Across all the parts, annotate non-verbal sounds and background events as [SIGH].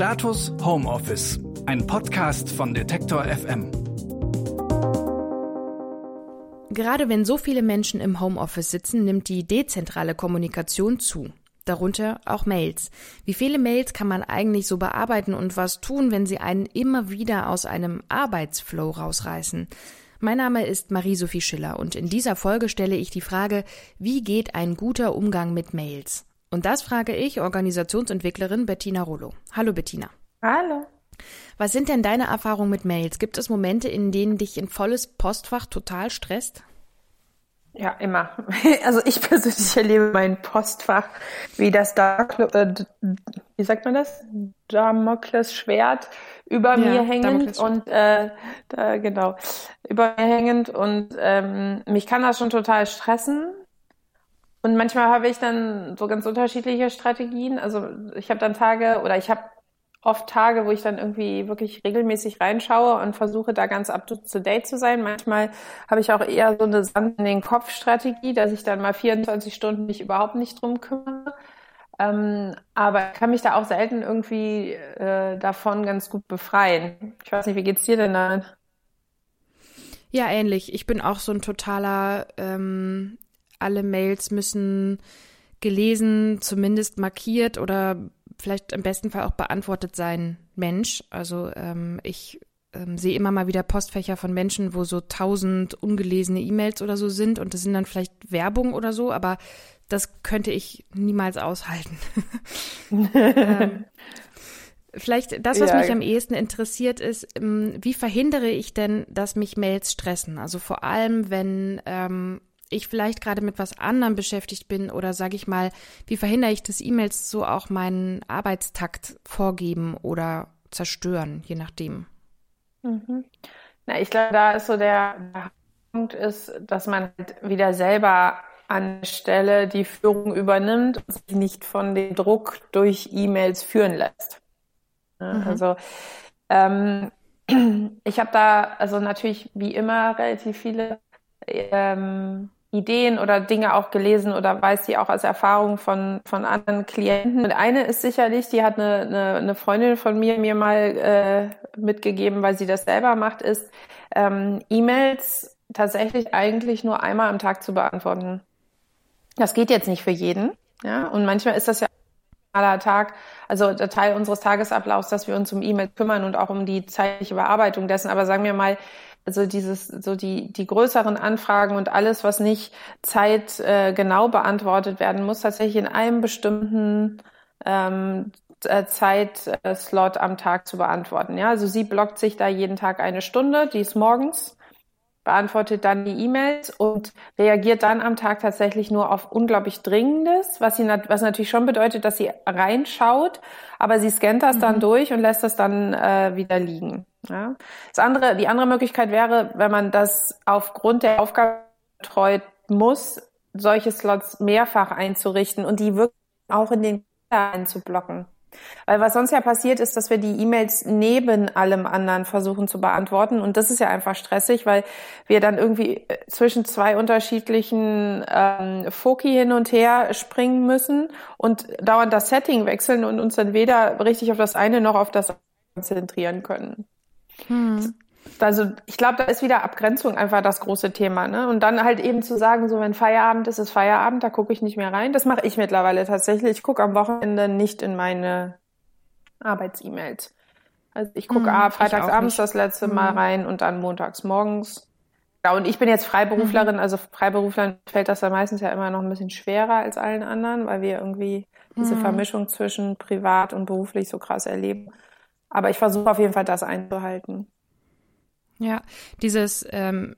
Status Homeoffice, ein Podcast von Detektor FM. Gerade wenn so viele Menschen im Homeoffice sitzen, nimmt die dezentrale Kommunikation zu. Darunter auch Mails. Wie viele Mails kann man eigentlich so bearbeiten und was tun, wenn sie einen immer wieder aus einem Arbeitsflow rausreißen? Mein Name ist Marie-Sophie Schiller und in dieser Folge stelle ich die Frage, wie geht ein guter Umgang mit Mails? Und das frage ich Organisationsentwicklerin Bettina Rollo. Hallo Bettina. Hallo. Was sind denn deine Erfahrungen mit Mails? Gibt es Momente, in denen dich ein volles Postfach total stresst? Ja, immer. [LAUGHS] Also ich persönlich erlebe mein Postfach wie das Dark, äh, wie sagt man das? Damoklesschwert über ja, mir hängend und äh, da, genau über mir hängend und ähm, mich kann das schon total stressen. Und manchmal habe ich dann so ganz unterschiedliche Strategien. Also ich habe dann Tage oder ich habe oft Tage, wo ich dann irgendwie wirklich regelmäßig reinschaue und versuche da ganz up to date zu sein. Manchmal habe ich auch eher so eine Sand in den Kopf Strategie, dass ich dann mal 24 Stunden mich überhaupt nicht drum kümmere. Ähm, aber ich kann mich da auch selten irgendwie äh, davon ganz gut befreien. Ich weiß nicht, wie geht's dir denn da? Ja, ähnlich. Ich bin auch so ein totaler, ähm, alle Mails müssen gelesen, zumindest markiert oder vielleicht im besten Fall auch beantwortet sein Mensch. Also ähm, ich ähm, sehe immer mal wieder Postfächer von Menschen, wo so tausend ungelesene E-Mails oder so sind und das sind dann vielleicht Werbung oder so, aber das könnte ich niemals aushalten. [LAUGHS] ähm, vielleicht das, was ja. mich am ehesten interessiert, ist, ähm, wie verhindere ich denn, dass mich Mails stressen? Also vor allem, wenn ähm, ich vielleicht gerade mit was anderem beschäftigt bin oder sage ich mal, wie verhindere ich, dass E-Mails so auch meinen Arbeitstakt vorgeben oder zerstören, je nachdem. Mhm. Na, ich glaube, da ist so der, der Punkt ist, dass man halt wieder selber an Stelle die Führung übernimmt und sich nicht von dem Druck durch E-Mails führen lässt. Mhm. Also ähm, [CLEARS THROAT] ich habe da also natürlich wie immer relativ viele ähm, Ideen oder Dinge auch gelesen oder weiß sie auch aus Erfahrung von, von anderen Klienten. Und eine ist sicherlich, die hat eine, eine, eine Freundin von mir mir mal äh, mitgegeben, weil sie das selber macht, ist ähm, E-Mails tatsächlich eigentlich nur einmal am Tag zu beantworten. Das geht jetzt nicht für jeden. Ja, und manchmal ist das ja aller Tag, also der Teil unseres Tagesablaufs, dass wir uns um E-Mails kümmern und auch um die zeitliche Bearbeitung dessen. Aber sagen wir mal, also dieses, so die, die größeren Anfragen und alles, was nicht Zeit äh, genau beantwortet werden muss, tatsächlich in einem bestimmten ähm, äh, Zeitslot am Tag zu beantworten. Ja, also sie blockt sich da jeden Tag eine Stunde, die ist morgens, beantwortet dann die E-Mails und reagiert dann am Tag tatsächlich nur auf unglaublich Dringendes, was sie was natürlich schon bedeutet, dass sie reinschaut, aber sie scannt das mhm. dann durch und lässt das dann äh, wieder liegen. Ja. Das andere, die andere Möglichkeit wäre, wenn man das aufgrund der Aufgabe betreut muss, solche Slots mehrfach einzurichten und die wirklich auch in den einzublocken. Weil was sonst ja passiert ist, dass wir die E-Mails neben allem anderen versuchen zu beantworten. Und das ist ja einfach stressig, weil wir dann irgendwie äh, zwischen zwei unterschiedlichen ähm, Foki hin und her springen müssen und dauernd das Setting wechseln und uns dann weder richtig auf das eine noch auf das konzentrieren können. Hm. Also ich glaube, da ist wieder Abgrenzung einfach das große Thema. Ne? Und dann halt eben zu sagen, so wenn Feierabend ist, ist Feierabend, da gucke ich nicht mehr rein. Das mache ich mittlerweile tatsächlich. Ich gucke am Wochenende nicht in meine Arbeits-E-Mails. Also ich gucke hm, freitagsabends das letzte hm. Mal rein und dann montags morgens. Ja, und ich bin jetzt Freiberuflerin, hm. also Freiberuflern fällt das ja meistens ja immer noch ein bisschen schwerer als allen anderen, weil wir irgendwie diese hm. Vermischung zwischen privat und beruflich so krass erleben. Aber ich versuche auf jeden Fall das einzuhalten. Ja, dieses ähm,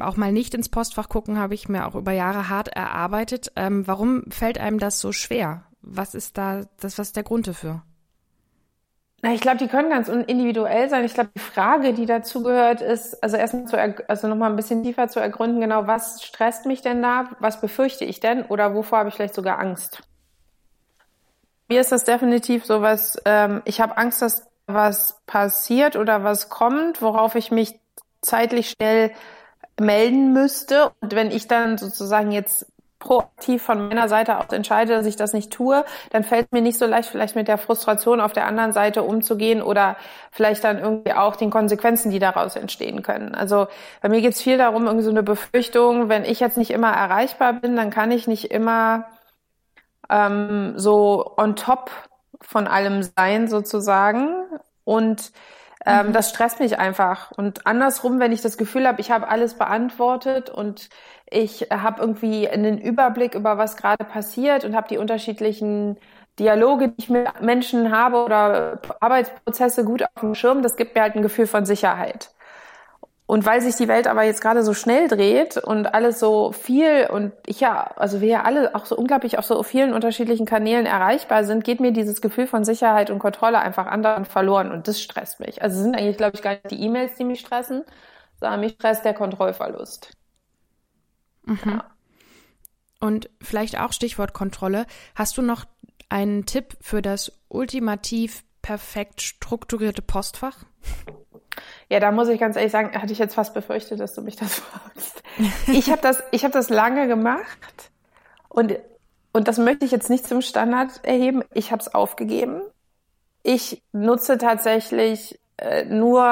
auch mal nicht ins Postfach gucken, habe ich mir auch über Jahre hart erarbeitet. Ähm, warum fällt einem das so schwer? Was ist da, das, was ist der Grund dafür? Na, ich glaube, die können ganz individuell sein. Ich glaube, die Frage, die dazu gehört, ist, also erstmal zu, also nochmal ein bisschen tiefer zu ergründen, genau, was stresst mich denn da? Was befürchte ich denn? Oder wovor habe ich vielleicht sogar Angst? Mir ist das definitiv sowas, ähm, ich habe Angst, dass was passiert oder was kommt, worauf ich mich zeitlich schnell melden müsste. Und wenn ich dann sozusagen jetzt proaktiv von meiner Seite aus entscheide, dass ich das nicht tue, dann fällt mir nicht so leicht, vielleicht mit der Frustration auf der anderen Seite umzugehen oder vielleicht dann irgendwie auch den Konsequenzen, die daraus entstehen können. Also bei mir geht es viel darum, irgendwie so eine Befürchtung, wenn ich jetzt nicht immer erreichbar bin, dann kann ich nicht immer ähm, so on top von allem sein sozusagen. Und ähm, mhm. das stresst mich einfach. Und andersrum, wenn ich das Gefühl habe, ich habe alles beantwortet und ich habe irgendwie einen Überblick über was gerade passiert und habe die unterschiedlichen Dialoge, die ich mit Menschen habe oder Arbeitsprozesse gut auf dem Schirm, das gibt mir halt ein Gefühl von Sicherheit. Und weil sich die Welt aber jetzt gerade so schnell dreht und alles so viel und ich ja, also wir ja alle auch so unglaublich auf so vielen unterschiedlichen Kanälen erreichbar sind, geht mir dieses Gefühl von Sicherheit und Kontrolle einfach anderen verloren und das stresst mich. Also es sind eigentlich, glaube ich, gar nicht die E-Mails, die mich stressen, sondern mich stresst der Kontrollverlust. Mhm. Ja. Und vielleicht auch Stichwort Kontrolle. Hast du noch einen Tipp für das ultimativ perfekt strukturierte Postfach? Ja, da muss ich ganz ehrlich sagen, hatte ich jetzt fast befürchtet, dass du mich das [LAUGHS] fragst. [LAUGHS] Ich habe das, ich habe das lange gemacht und und das möchte ich jetzt nicht zum Standard erheben. Ich habe es aufgegeben. Ich nutze tatsächlich äh, nur,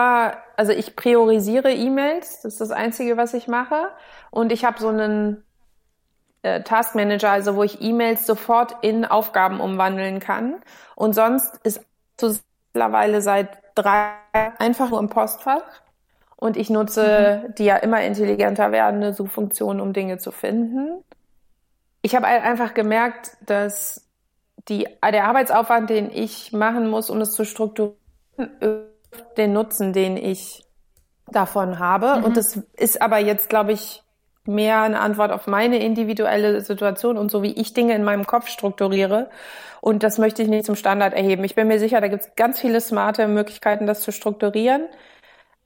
also ich priorisiere E-Mails. Das ist das Einzige, was ich mache. Und ich habe so einen äh, Task Manager, also wo ich E-Mails sofort in Aufgaben umwandeln kann. Und sonst ist mittlerweile seit drei einfach nur im Postfach. Und ich nutze mhm. die ja immer intelligenter werdende Suchfunktion, um Dinge zu finden. Ich habe einfach gemerkt, dass die, der Arbeitsaufwand, den ich machen muss, um es zu strukturieren, den Nutzen, den ich davon habe. Mhm. Und das ist aber jetzt, glaube ich, mehr eine Antwort auf meine individuelle Situation und so wie ich Dinge in meinem Kopf strukturiere. Und das möchte ich nicht zum Standard erheben. Ich bin mir sicher, da gibt es ganz viele smarte Möglichkeiten, das zu strukturieren.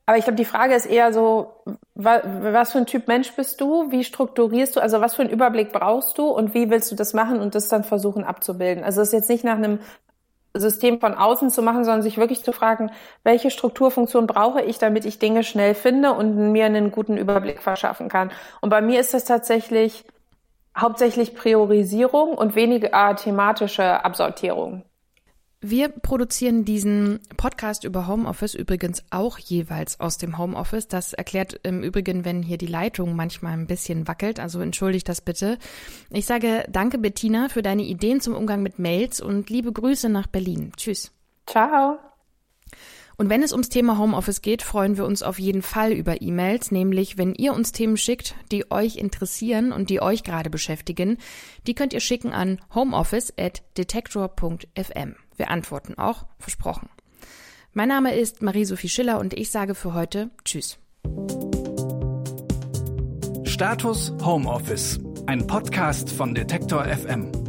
Aber ich glaube, die Frage ist eher so, was für ein Typ Mensch bist du? Wie strukturierst du? Also was für einen Überblick brauchst du und wie willst du das machen und das dann versuchen abzubilden? Also es ist jetzt nicht nach einem System von außen zu machen, sondern sich wirklich zu fragen, welche Strukturfunktion brauche ich, damit ich Dinge schnell finde und mir einen guten Überblick verschaffen kann. Und bei mir ist das tatsächlich hauptsächlich Priorisierung und weniger thematische Absortierung. Wir produzieren diesen Podcast über Homeoffice übrigens auch jeweils aus dem Homeoffice. Das erklärt im Übrigen, wenn hier die Leitung manchmal ein bisschen wackelt. Also entschuldigt das bitte. Ich sage danke, Bettina, für deine Ideen zum Umgang mit Mails und liebe Grüße nach Berlin. Tschüss. Ciao. Und wenn es ums Thema Homeoffice geht, freuen wir uns auf jeden Fall über E-Mails, nämlich wenn ihr uns Themen schickt, die euch interessieren und die euch gerade beschäftigen, die könnt ihr schicken an homeoffice@detektor.fm. Wir antworten auch, versprochen. Mein Name ist Marie-Sophie Schiller und ich sage für heute Tschüss. Status Homeoffice, ein Podcast von Detektor FM.